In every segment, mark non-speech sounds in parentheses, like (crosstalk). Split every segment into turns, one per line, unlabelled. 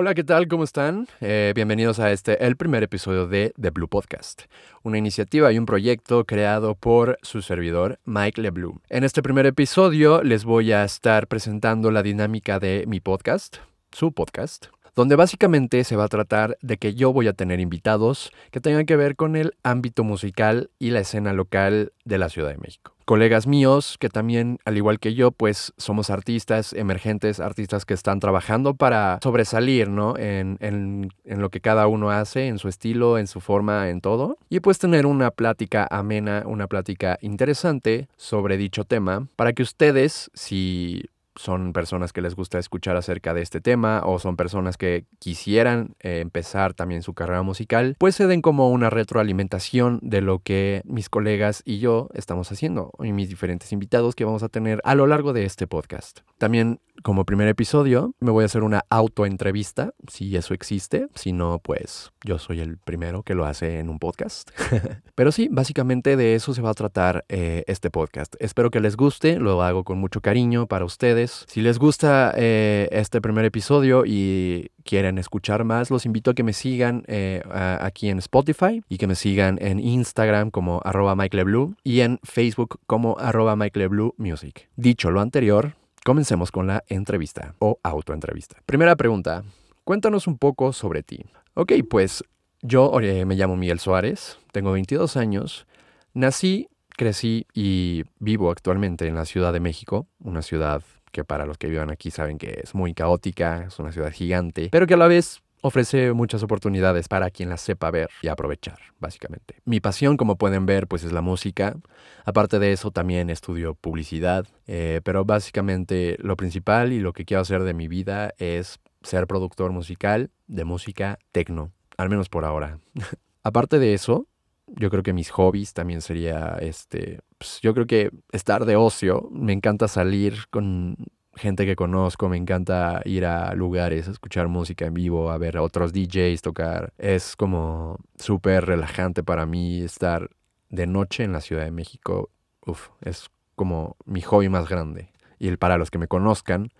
Hola, ¿qué tal? ¿Cómo están? Eh, bienvenidos a este, el primer episodio de The Blue Podcast, una iniciativa y un proyecto creado por su servidor, Mike LeBlue. En este primer episodio les voy a estar presentando la dinámica de mi podcast, su podcast, donde básicamente se va a tratar de que yo voy a tener invitados que tengan que ver con el ámbito musical y la escena local de la Ciudad de México colegas míos que también, al igual que yo, pues somos artistas emergentes, artistas que están trabajando para sobresalir, ¿no? En, en, en, lo que cada uno hace, en su estilo, en su forma, en todo. Y pues tener una plática amena, una plática interesante sobre dicho tema, para que ustedes, si son personas que les gusta escuchar acerca de este tema o son personas que quisieran eh, empezar también su carrera musical, pues se den como una retroalimentación de lo que mis colegas y yo estamos haciendo y mis diferentes invitados que vamos a tener a lo largo de este podcast. También como primer episodio me voy a hacer una autoentrevista, si eso existe, si no, pues yo soy el primero que lo hace en un podcast. (laughs) Pero sí, básicamente de eso se va a tratar eh, este podcast. Espero que les guste, lo hago con mucho cariño para ustedes si les gusta eh, este primer episodio y quieren escuchar más, los invito a que me sigan eh, aquí en Spotify y que me sigan en Instagram como arroba Blue y en Facebook como arroba Music. Dicho lo anterior, comencemos con la entrevista o autoentrevista. Primera pregunta, cuéntanos un poco sobre ti. Ok, pues yo eh, me llamo Miguel Suárez, tengo 22 años, nací crecí y vivo actualmente en la Ciudad de México, una ciudad que para los que vivan aquí saben que es muy caótica, es una ciudad gigante, pero que a la vez ofrece muchas oportunidades para quien la sepa ver y aprovechar, básicamente. Mi pasión, como pueden ver, pues es la música. Aparte de eso, también estudio publicidad, eh, pero básicamente lo principal y lo que quiero hacer de mi vida es ser productor musical de música tecno, al menos por ahora. (laughs) Aparte de eso, yo creo que mis hobbies también sería, este, pues, yo creo que estar de ocio, me encanta salir con gente que conozco, me encanta ir a lugares, a escuchar música en vivo, a ver a otros DJs tocar. Es como súper relajante para mí estar de noche en la Ciudad de México. Uf, es como mi hobby más grande. Y para los que me conozcan,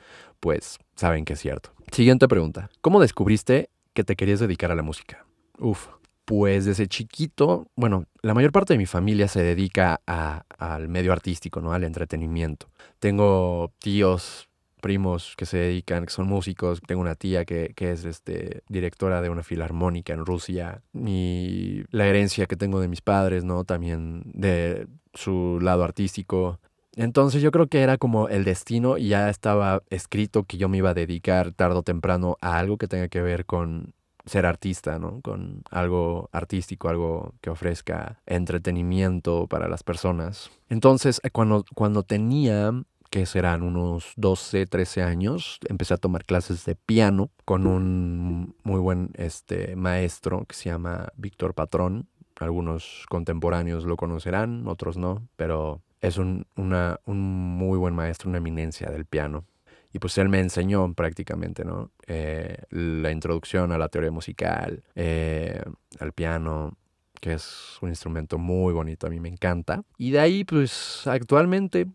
pues saben que es cierto. Siguiente pregunta. ¿Cómo descubriste que te querías dedicar a la música? Uf, pues desde chiquito, bueno, la mayor parte de mi familia se dedica al medio artístico, ¿no? Al entretenimiento. Tengo tíos, primos que se dedican, que son músicos. Tengo una tía que, es este, directora de una filarmónica en Rusia. Y la herencia que tengo de mis padres, ¿no? También de su lado artístico. Entonces yo creo que era como el destino y ya estaba escrito que yo me iba a dedicar tarde o temprano a algo que tenga que ver con ser artista, ¿no? Con algo artístico, algo que ofrezca entretenimiento para las personas. Entonces, cuando, cuando tenía que serán unos 12, 13 años, empecé a tomar clases de piano con un muy buen este, maestro que se llama Víctor Patrón. Algunos contemporáneos lo conocerán, otros no, pero es un, una, un muy buen maestro, una eminencia del piano. Y pues él me enseñó prácticamente, ¿no? Eh, la introducción a la teoría musical, eh, al piano, que es un instrumento muy bonito, a mí me encanta. Y de ahí, pues actualmente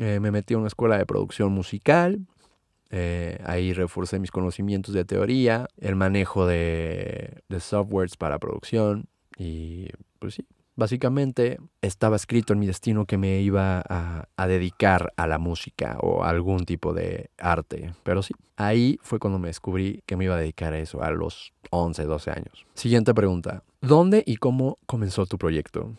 eh, me metí a una escuela de producción musical. ahí reforcé mis conocimientos de teoría, el manejo de, de softwares para producción. Y pues sí, Básicamente estaba escrito en mi destino que me iba a, dedicar a la música o a algún tipo de arte. Pero sí, ahí fue cuando me descubrí que me iba a dedicar a eso a los 11, 12 años. Siguiente pregunta. ¿Dónde y cómo comenzó tu proyecto?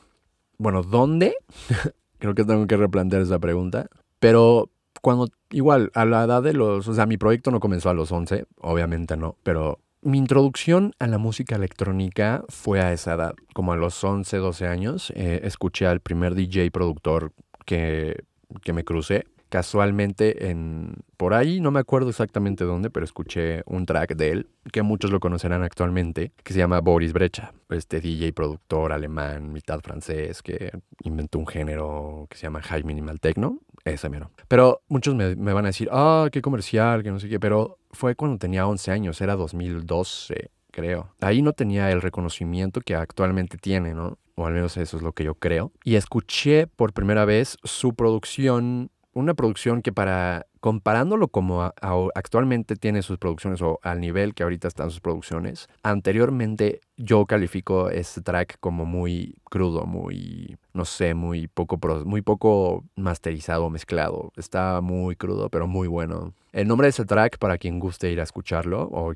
Bueno, ¿dónde? (laughs) Creo que tengo que replantear esa pregunta. Pero cuando, igual, a la edad de los, o sea, mi proyecto no comenzó a los 11, obviamente no, pero mi introducción a la música electrónica fue a esa edad, como a los 11, 12 años. Eh, escuché al primer DJ productor que, que me crucé. Casualmente en por ahí, no me acuerdo exactamente dónde, pero escuché un track de él, que muchos lo conocerán actualmente, que se llama Boris Brecha, este DJ productor alemán, mitad francés, que inventó un género que se llama High Minimal Techno, ese mero. Pero muchos me, van a decir, ah, qué comercial, que no sé qué, pero fue cuando tenía 11 años, era 2012, creo. Ahí no tenía el reconocimiento que actualmente tiene, ¿no? O al menos eso es lo que yo creo. Y escuché por primera vez su producción una producción que para comparándolo como actualmente tiene sus producciones o al nivel que ahorita están sus producciones, anteriormente yo califico este track como muy crudo, muy, no sé, muy poco, muy poco masterizado, mezclado. Está muy crudo, pero muy bueno. El nombre de ese track, para quien guste ir a escucharlo, o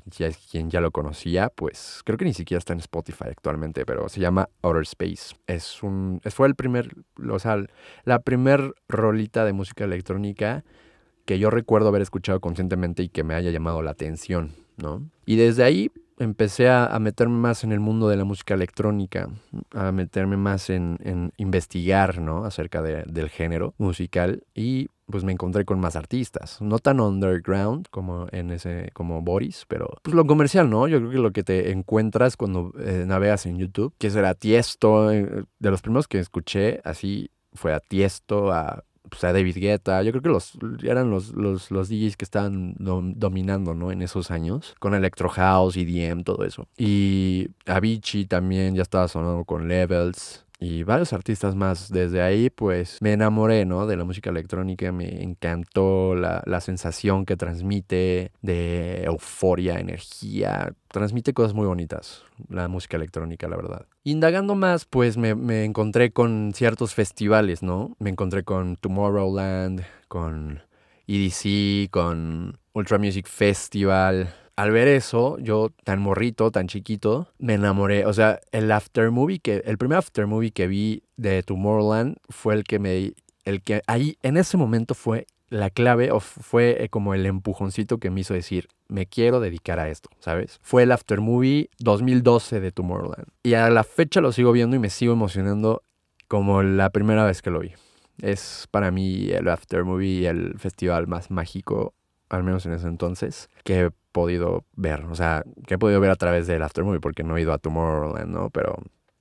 quien ya lo conocía, pues creo que ni siquiera está en Spotify actualmente, pero se llama Outer Space. Es un, fue el primer, o sea, la primer rolita de música electrónica que yo recuerdo haber escuchado conscientemente y que me haya llamado la atención, ¿no? Y desde ahí empecé a, meterme más en el mundo de la música electrónica, a meterme más en, investigar, ¿no? Acerca del género musical y pues me encontré con más artistas, no tan underground como en ese, como Boris, pero pues lo comercial, ¿no? Yo creo que lo que te encuentras cuando eh, navegas en YouTube, que será Tiesto, eh, de los primeros que escuché así fue a Tiesto, a pues, a David Guetta. Yo creo que los eran los, los, los DJs que estaban dominando, ¿no? En esos años. Con Electro House, EDM, todo eso. Y Avicii también ya estaba sonando con Levels y varios artistas más. Desde ahí, pues me enamoré, ¿no? De la música electrónica, me encantó la, la, sensación que transmite de euforia, energía. Transmite cosas muy bonitas, la música electrónica, la verdad. Indagando más, pues me, me encontré con ciertos festivales, ¿no? Me encontré con Tomorrowland, con EDC, con Ultra Music Festival, al ver eso, yo tan morrito, tan chiquito, me enamoré. O sea, el after movie que, el primer after movie que vi de Tomorrowland fue el que me, el que ahí, en ese momento fue la clave o fue eh, como el empujoncito que me hizo decir, me quiero dedicar a esto, ¿sabes? Fue el after movie 2012 de Tomorrowland. Y a la fecha lo sigo viendo y me sigo emocionando como la primera vez que lo vi. Es para mí el after movie el festival más mágico al menos en ese entonces, que podido ver. O sea, que he podido ver a través del Aftermovie, porque no he ido a Tomorrowland, ¿no? Pero,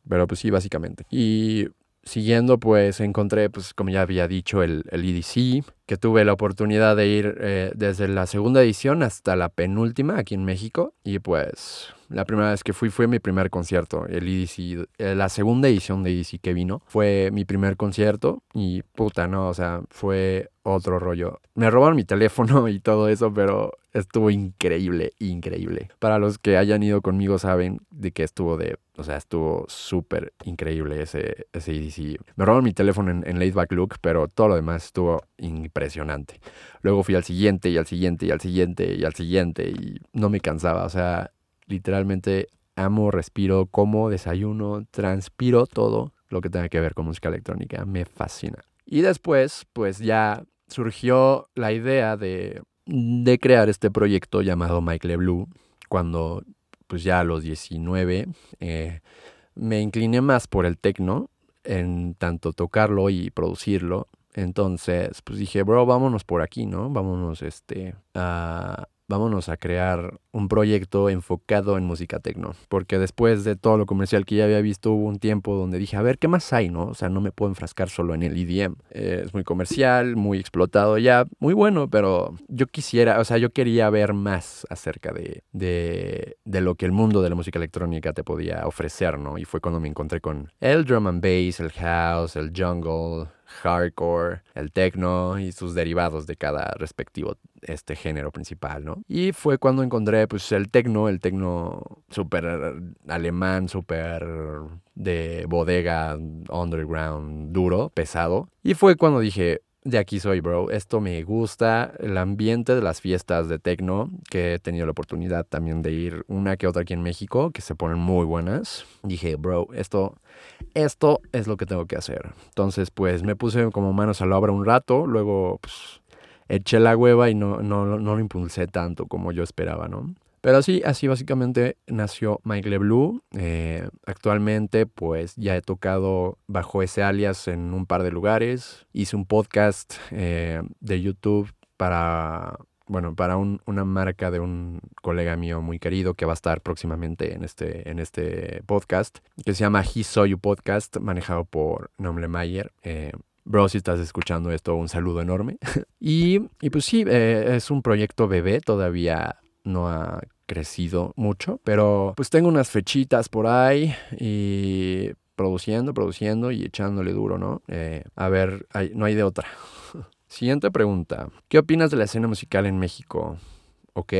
pero pues sí, básicamente. Y siguiendo, pues encontré, pues como ya había dicho, el, EDC, que tuve la oportunidad de ir eh, desde la segunda edición hasta la penúltima aquí en México. Y pues la primera vez que fui fue mi primer concierto. El EDC, eh, la segunda edición de EDC que vino fue mi primer concierto. Y puta, no, o sea, fue otro rollo. Me robaron mi teléfono (laughs) y todo eso, pero estuvo increíble, increíble. Para los que hayan ido conmigo saben de que estuvo de, o sea, estuvo súper increíble ese, ese EDC. Me robaron mi teléfono en, en Laidback Look, pero todo lo demás estuvo impresionante. Luego fui al siguiente y al siguiente y al siguiente y al siguiente y no me cansaba, o sea, literalmente amo, respiro, como, desayuno, transpiro todo lo que tenga que ver con música electrónica, me fascina. Y después, pues ya surgió la idea de, de crear este proyecto llamado Mike Blue, cuando pues ya a los 19 eh, me incliné más por el techno, en tanto tocarlo y producirlo. Entonces, pues dije, bro, vámonos por aquí, ¿no? Vámonos este, a, vámonos a crear un proyecto enfocado en música tecno. Porque después de todo lo comercial que ya había visto, hubo un tiempo donde dije, a ver, ¿qué más hay, no? O sea, no me puedo enfrascar solo en el EDM. Eh, es muy comercial, muy explotado ya, muy bueno, pero yo quisiera, o sea, yo quería ver más acerca de, de, de lo que el mundo de la música electrónica te podía ofrecer, ¿no? Y fue cuando me encontré con el drum and bass, el house, el jungle, hardcore, el techno y sus derivados de cada respectivo este género principal, ¿no? Y fue cuando encontré pues el techno, el techno súper alemán, súper de bodega, underground, duro, pesado. Y fue cuando dije, de aquí soy, bro. Esto me gusta. El ambiente de las fiestas de techno, que he tenido la oportunidad también de ir una que otra aquí en México, que se ponen muy buenas. Dije, bro, esto, esto es lo que tengo que hacer. Entonces, pues me puse como manos a la obra un rato. Luego, pues, eché la hueva y no, no, no lo impulsé tanto como yo esperaba, ¿no? Pero así, así básicamente nació Mike Blue. Eh, actualmente, pues ya he tocado bajo ese alias en un par de lugares. Hice un podcast eh, de YouTube para, bueno, para una marca de un colega mío muy querido que va a estar próximamente en este, en este podcast, que se llama He Saw You Podcast, manejado por Nomle Mayer. Eh, Bro, si estás escuchando esto, un saludo enorme. (laughs) y, y, pues sí, es un proyecto bebé, todavía no ha crecido mucho, pero pues tengo unas fechitas por ahí y produciendo, produciendo y echándole duro, ¿no? Eh, a ver, no hay de otra. (laughs) Siguiente pregunta. ¿Qué opinas de la escena musical en México? Ok.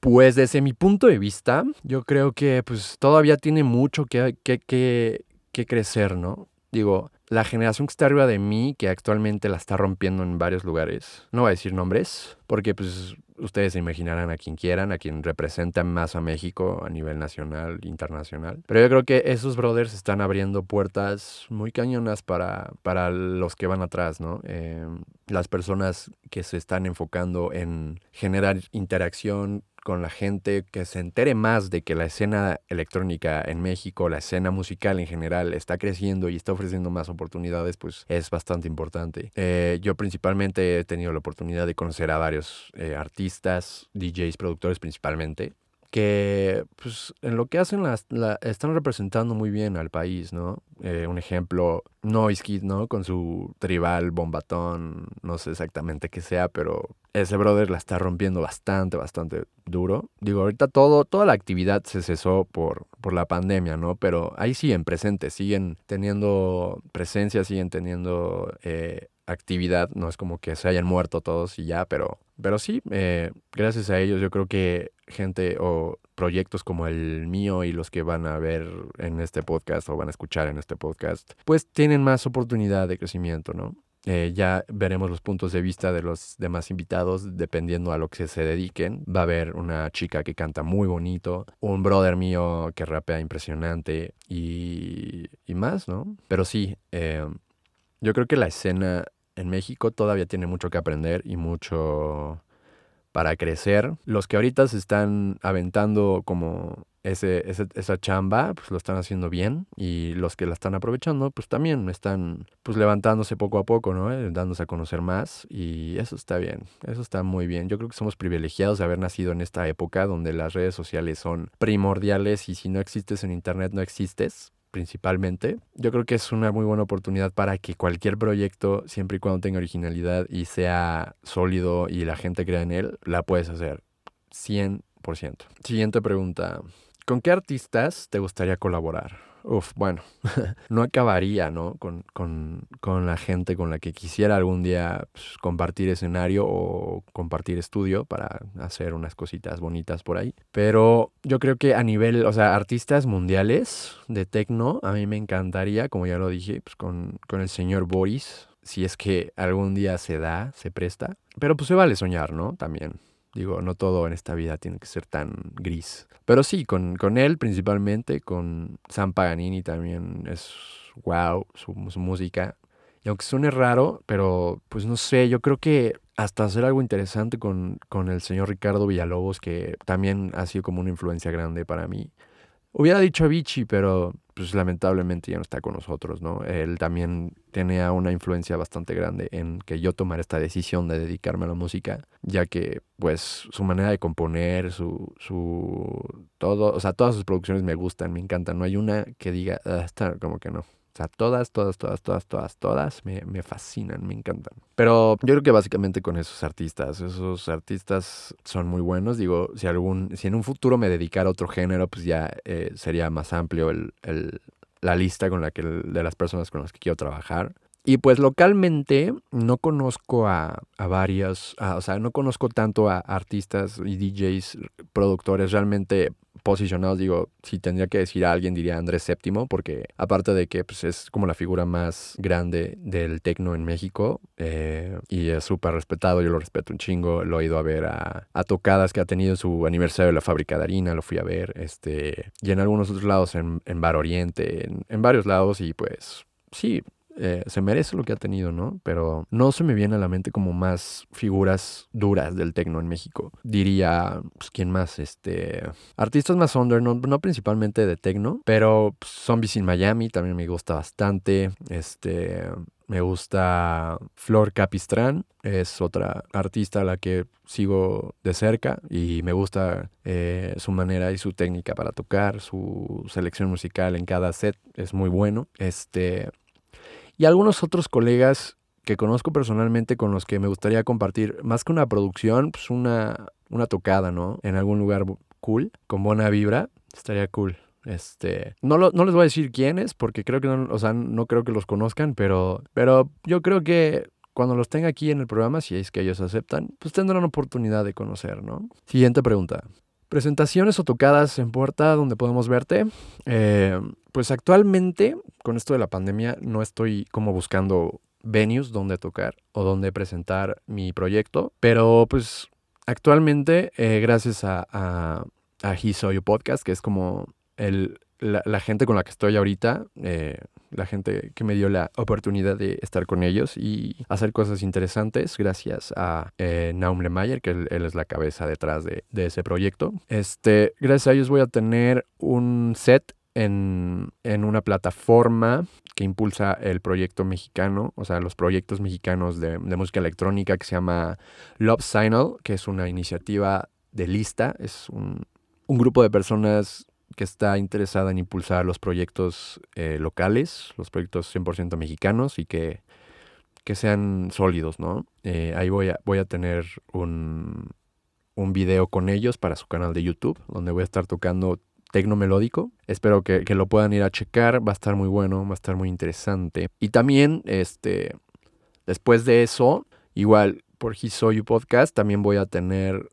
Pues desde mi punto de vista, yo creo que pues todavía tiene mucho que, que, que crecer, ¿no? Digo, la generación que está arriba de mí, que actualmente la está rompiendo en varios lugares, no voy a decir nombres, porque pues ustedes se imaginarán a quien quieran, a quien representa más a México a nivel nacional, internacional. Pero yo creo que esos brothers están abriendo puertas muy cañonas para, para los que van atrás, ¿no? Eh, las personas que se están enfocando en generar interacción con la gente, que se entere más de que la escena electrónica en México, la escena musical en general está creciendo y está ofreciendo más oportunidades, pues es bastante importante. Eh, yo principalmente he tenido la oportunidad de conocer a varios eh, artistas, DJs, productores principalmente, que pues en lo que hacen las, la, están representando muy bien al país, ¿no? Eh, un ejemplo, Noise Kid, ¿no? Con su tribal, bombatón, no sé exactamente qué sea, pero ese brother la está rompiendo bastante, bastante duro. Digo, ahorita todo, toda la actividad se cesó por, por la pandemia, ¿no? Pero ahí siguen presentes, siguen teniendo presencia, siguen teniendo... Eh, actividad, no es como que se hayan muerto todos y ya, pero, pero sí, eh, gracias a ellos yo creo que gente o proyectos como el mío y los que van a ver en este podcast o van a escuchar en este podcast, pues tienen más oportunidad de crecimiento, ¿no? Eh, ya veremos los puntos de vista de los demás invitados dependiendo a lo que se dediquen. Va a haber una chica que canta muy bonito, un brother mío que rapea impresionante y, y más, ¿no? Pero sí, eh, yo creo que la escena en México todavía tiene mucho que aprender y mucho para crecer. Los que ahorita se están aventando como ese, esa chamba, pues lo están haciendo bien. Y los que la están aprovechando, pues también están pues levantándose poco a poco, ¿no? Eh, dándose a conocer más. Y eso está bien, eso está muy bien. Yo creo que somos privilegiados de haber nacido en esta época donde las redes sociales son primordiales y si no existes en Internet no existes principalmente. Yo creo que es una muy buena oportunidad para que cualquier proyecto, siempre y cuando tenga originalidad y sea sólido y la gente crea en él, la puedes hacer 100%. Siguiente pregunta. ¿Con qué artistas te gustaría colaborar? Uf, bueno, (laughs) no acabaría, ¿no? Con, con, con, la gente con la que quisiera algún día pues, compartir escenario o compartir estudio para hacer unas cositas bonitas por ahí. Pero yo creo que a nivel, o sea, artistas mundiales de tecno, a mí me encantaría, como ya lo dije, pues con, con el señor Boris, si es que algún día se da, se presta. Pero pues se vale soñar, ¿no? También. Digo, no todo en esta vida tiene que ser tan gris. Pero sí, con, con él principalmente, con Sam Paganini también es wow su, su, música. Y aunque suene raro, pero pues no sé, yo creo que hasta hacer algo interesante con, con el señor Ricardo Villalobos, que también ha sido como una influencia grande para mí. Hubiera dicho Avicii, pero pues lamentablemente ya no está con nosotros, ¿no? Él también tenía una influencia bastante grande en que yo tomara esta decisión de dedicarme a la música, ya que pues su manera de componer, su, su todo, o sea, todas sus producciones me gustan, me encantan, no hay una que diga, ah, está como que no. O sea, todas, todas, todas, todas, todas, todas me, me, fascinan, me encantan. Pero yo creo que básicamente con esos artistas, esos artistas son muy buenos. Digo, si algún, si en un futuro me dedicara a otro género, pues ya eh, sería más amplio el, el, la lista con la que, de las personas con las que quiero trabajar. Y pues localmente no conozco a, a varios, a, o sea, no conozco tanto a artistas y DJs, productores realmente posicionados, digo, si tendría que decir a alguien diría Andrés Séptimo, porque aparte de que pues, es como la figura más grande del tecno en México eh, y es súper respetado, yo lo respeto un chingo, lo he ido a ver a, a, tocadas que ha tenido su aniversario de la fábrica de harina, lo fui a ver, este, y en algunos otros lados, en, en Bar Oriente, en, en varios lados y pues sí, eh, se merece lo que ha tenido, ¿no? Pero no se me viene a la mente como más figuras duras del tecno en México. Diría, pues, ¿quién más? Este, artistas más under, no, no principalmente de tecno, pero pues, Zombies in Miami también me gusta bastante. Este, me gusta Flor Capistrán, es otra artista a la que sigo de cerca y me gusta eh, su manera y su técnica para tocar, su selección musical en cada set es muy bueno. Este, y algunos otros colegas que conozco personalmente con los que me gustaría compartir, más que una producción, pues una, una tocada, ¿no? En algún lugar cool, con buena vibra, estaría cool. Este, no, lo, no les voy a decir quiénes, porque creo que no, o sea, no creo que los conozcan, pero, pero yo creo que cuando los tenga aquí en el programa, si es que ellos aceptan, pues tendrán oportunidad de conocer, ¿no? Siguiente pregunta. Presentaciones o tocadas en puerta donde podemos verte. Eh, pues actualmente, con esto de la pandemia, no estoy como buscando venues donde tocar o donde presentar mi proyecto, pero pues actualmente, eh, gracias a, a, a He Podcast, que es como el, la, gente con la que estoy ahorita, eh, la gente que me dio la oportunidad de estar con ellos y hacer cosas interesantes gracias a eh, Naum Lemayer, que él, es la cabeza detrás de, ese proyecto. Este, gracias a ellos voy a tener un set en, una plataforma que impulsa el proyecto mexicano, o sea, los proyectos mexicanos de, música electrónica que se llama Love Signal, que es una iniciativa de lista, es un, un grupo de personas que está interesada en impulsar los proyectos eh, locales, los proyectos 100% mexicanos y que, que sean sólidos, ¿no? Eh, ahí voy a, voy a tener un, un video con ellos para su canal de YouTube, donde voy a estar tocando tecno melódico. Espero que, que, lo puedan ir a checar, va a estar muy bueno, va a estar muy interesante. Y también, este, después de eso, igual por Hisoyu Podcast, también voy a tener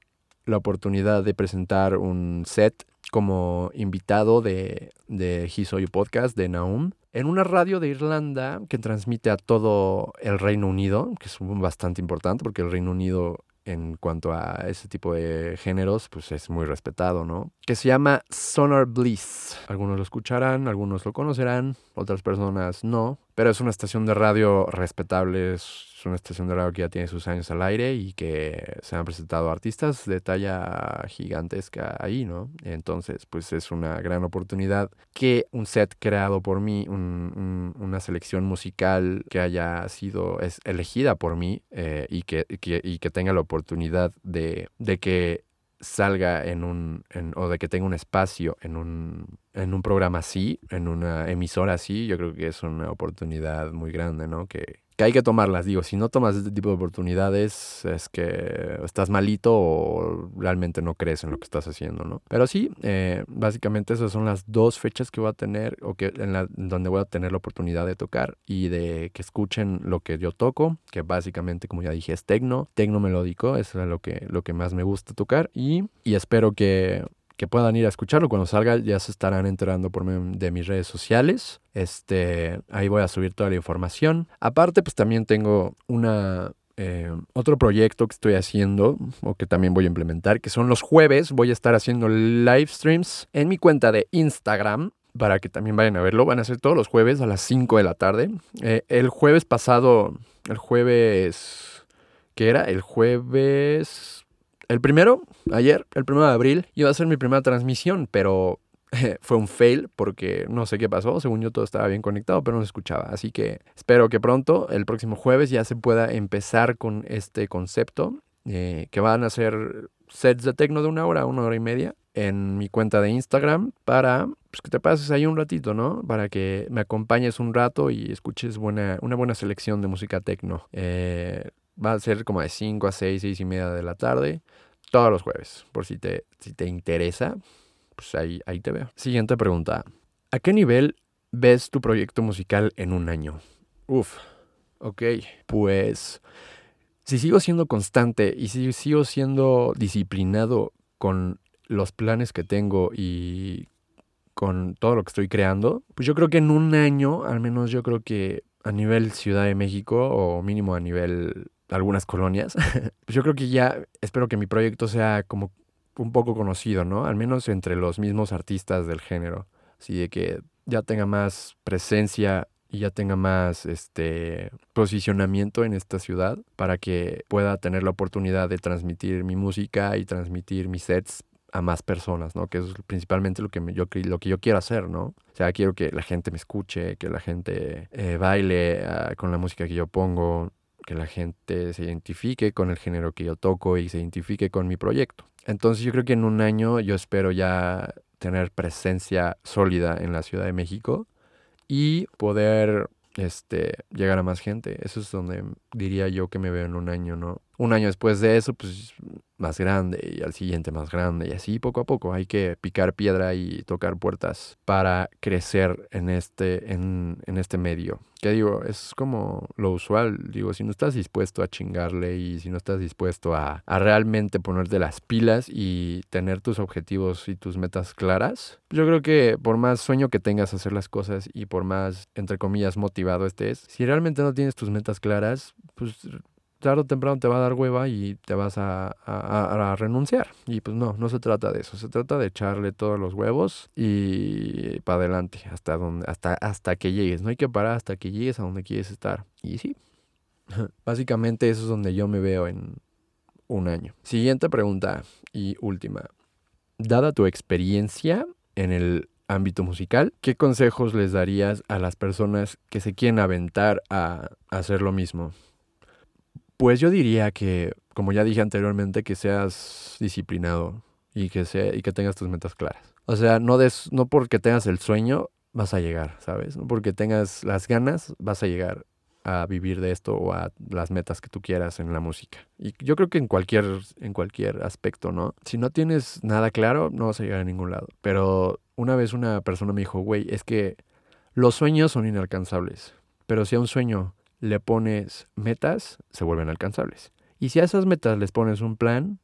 la oportunidad de presentar un set como invitado de, de His Podcast de Naum en una radio de Irlanda que transmite a todo el Reino Unido, que es bastante importante porque el Reino Unido en cuanto a ese tipo de géneros, pues es muy respetado, ¿no? Que se llama Sonar Bliss. Algunos lo escucharán, algunos lo conocerán, otras personas no, pero es una estación de radio respetable, es una estación de radio que ya tiene sus años al aire y que se han presentado artistas de talla gigantesca ahí, ¿no? Entonces, pues es una gran oportunidad que un set creado por mí, una selección musical que haya sido es elegida por mí eh, y, que, y que tenga la oportunidad de, de que salga en un, o de que tenga un espacio en un, en un programa así, en una emisora así, yo creo que es una oportunidad muy grande, ¿no? Que, que hay que tomarlas. Digo, si no tomas este tipo de oportunidades, es que estás malito o realmente no crees en lo que estás haciendo, ¿no? Pero sí, eh, básicamente esas son las dos fechas que voy a tener o que en la, donde voy a tener la oportunidad de tocar y de que escuchen lo que yo toco, que básicamente, como ya dije, es tecno, tecno melódico, es lo que, lo que más me gusta tocar y, y espero que que puedan ir a escucharlo. Cuando salga ya se estarán enterando por medio de mis redes sociales. Este, ahí voy a subir toda la información. Aparte, pues también tengo una eh, otro proyecto que estoy haciendo o que también voy a implementar, que son los jueves. Voy a estar haciendo live streams en mi cuenta de Instagram para que también vayan a verlo. Van a ser todos los jueves a las 5 de la tarde. Eh, el jueves pasado, el jueves, ¿qué era? El jueves el primero, ayer, el primero de abril, iba a ser mi primera transmisión, pero (laughs) fue un fail porque no sé qué pasó. Según yo todo estaba bien conectado, pero no se escuchaba. Así que espero que pronto, el próximo jueves, ya se pueda empezar con este concepto. Eh, que van a ser sets de tecno de una hora, una hora y media en mi cuenta de Instagram para pues, que te pases ahí un ratito, ¿no? Para que me acompañes un rato y escuches buena, una buena selección de música tecno. Eh, Va a ser como de 5 a 6, 6 y media de la tarde, todos los jueves. Por si te, si te interesa, pues ahí, ahí te veo. Siguiente pregunta. ¿A qué nivel ves tu proyecto musical en un año? Uf, ok. Pues si sigo siendo constante y si sigo siendo disciplinado con los planes que tengo y con todo lo que estoy creando, pues yo creo que en un año, al menos yo creo que a nivel Ciudad de México o mínimo a nivel algunas colonias, (laughs) pues yo creo que ya espero que mi proyecto sea como un poco conocido, ¿no? Al menos entre los mismos artistas del género. Así de que ya tenga más presencia y ya tenga más este posicionamiento en esta ciudad para que pueda tener la oportunidad de transmitir mi música y transmitir mis sets a más personas, ¿no? Que es principalmente lo que, yo, lo que yo quiero hacer, ¿no? O sea, quiero que la gente me escuche, que la gente eh, baile ah, con la música que yo pongo, que la gente se identifique con el género que yo toco y se identifique con mi proyecto. Entonces yo creo que en un año yo espero ya tener presencia sólida en la Ciudad de México y poder este, llegar a más gente. Eso es donde diría yo que me veo en un año, ¿no? Un año después de eso, pues más grande y al siguiente más grande y así poco a poco hay que picar piedra y tocar puertas para crecer en este, en, en este medio. Que digo, es como lo usual, digo, si no estás dispuesto a chingarle y si no estás dispuesto a, a realmente ponerte las pilas y tener tus objetivos y tus metas claras, yo creo que por más sueño que tengas hacer las cosas y por más, entre comillas, motivado estés, si realmente no tienes tus metas claras, pues tarde o temprano te va a dar hueva y te vas a, renunciar. Y pues no, no se trata de eso. Se trata de echarle todos los huevos y para adelante, hasta, donde, hasta, hasta que llegues. No hay que parar hasta que llegues a donde quieres estar. Y sí, (laughs) básicamente eso es donde yo me veo en un año. Siguiente pregunta y última. Dada tu experiencia en el ámbito musical, ¿qué consejos les darías a las personas que se quieren aventar a hacer lo mismo? Pues yo diría que, como ya dije anteriormente, que seas disciplinado y que, sea, y que tengas tus metas claras. O sea, no, des, no porque tengas el sueño vas a llegar, ¿sabes? No porque tengas las ganas vas a llegar a vivir de esto o a las metas que tú quieras en la música. Y yo creo que en cualquier, en cualquier aspecto, ¿no? Si no tienes nada claro, no vas a llegar a ningún lado. Pero una vez una persona me dijo, güey, es que los sueños son inalcanzables. Pero si a un sueño le pones metas, se vuelven alcanzables. Y si a esas metas les pones un plan,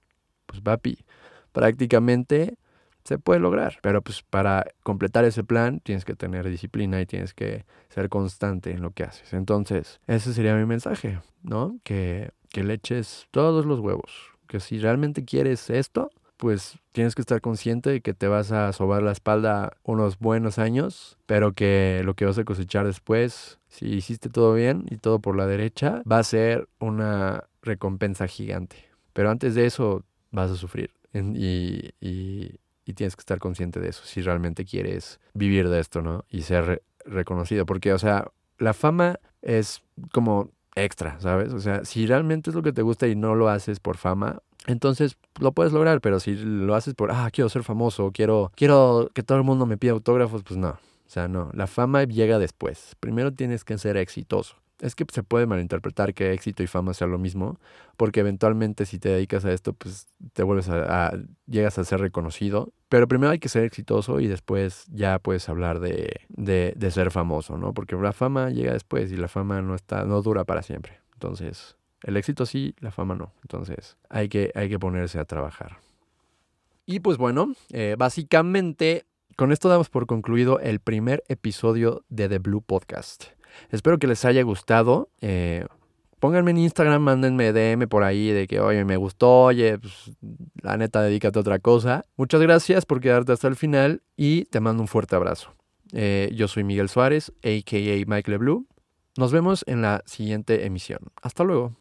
pues papi, prácticamente se puede lograr. Pero pues para completar ese plan tienes que tener disciplina y tienes que ser constante en lo que haces. Entonces, ese sería mi mensaje, ¿no? Que, que le eches todos los huevos. Que si realmente quieres esto, pues tienes que estar consciente de que te vas a sobar la espalda unos buenos años, pero que lo que vas a cosechar después, si hiciste todo bien y todo por la derecha, va a ser una recompensa gigante. Pero antes de eso vas a sufrir y, y, tienes que estar consciente de eso, si realmente quieres vivir de esto, ¿no? Y ser reconocido, porque, o sea, la fama es como extra, ¿sabes? O sea, si realmente es lo que te gusta y no lo haces por fama, entonces lo puedes lograr, pero si lo haces por, ah, quiero ser famoso, quiero, quiero que todo el mundo me pida autógrafos, pues no. O sea, no, la fama llega después. Primero tienes que ser exitoso. Es que se puede malinterpretar que éxito y fama sea lo mismo, porque eventualmente si te dedicas a esto, pues te vuelves a, llegas a ser reconocido. Pero primero hay que ser exitoso y después ya puedes hablar de, de, de ser famoso, ¿no? Porque la fama llega después y la fama no está, no dura para siempre. Entonces, el éxito sí, la fama no. Entonces hay que, hay que ponerse a trabajar. Y pues bueno, eh, básicamente con esto damos por concluido el primer episodio de The Blue Podcast. Espero que les haya gustado. Eh, pónganme en Instagram, mándenme DM por ahí de que, oye, me gustó, oye, pues, la neta, dedícate a otra cosa. Muchas gracias por quedarte hasta el final y te mando un fuerte abrazo. Eh, yo soy Miguel Suárez, a.k.a. Michael Blue. Nos vemos en la siguiente emisión. Hasta luego.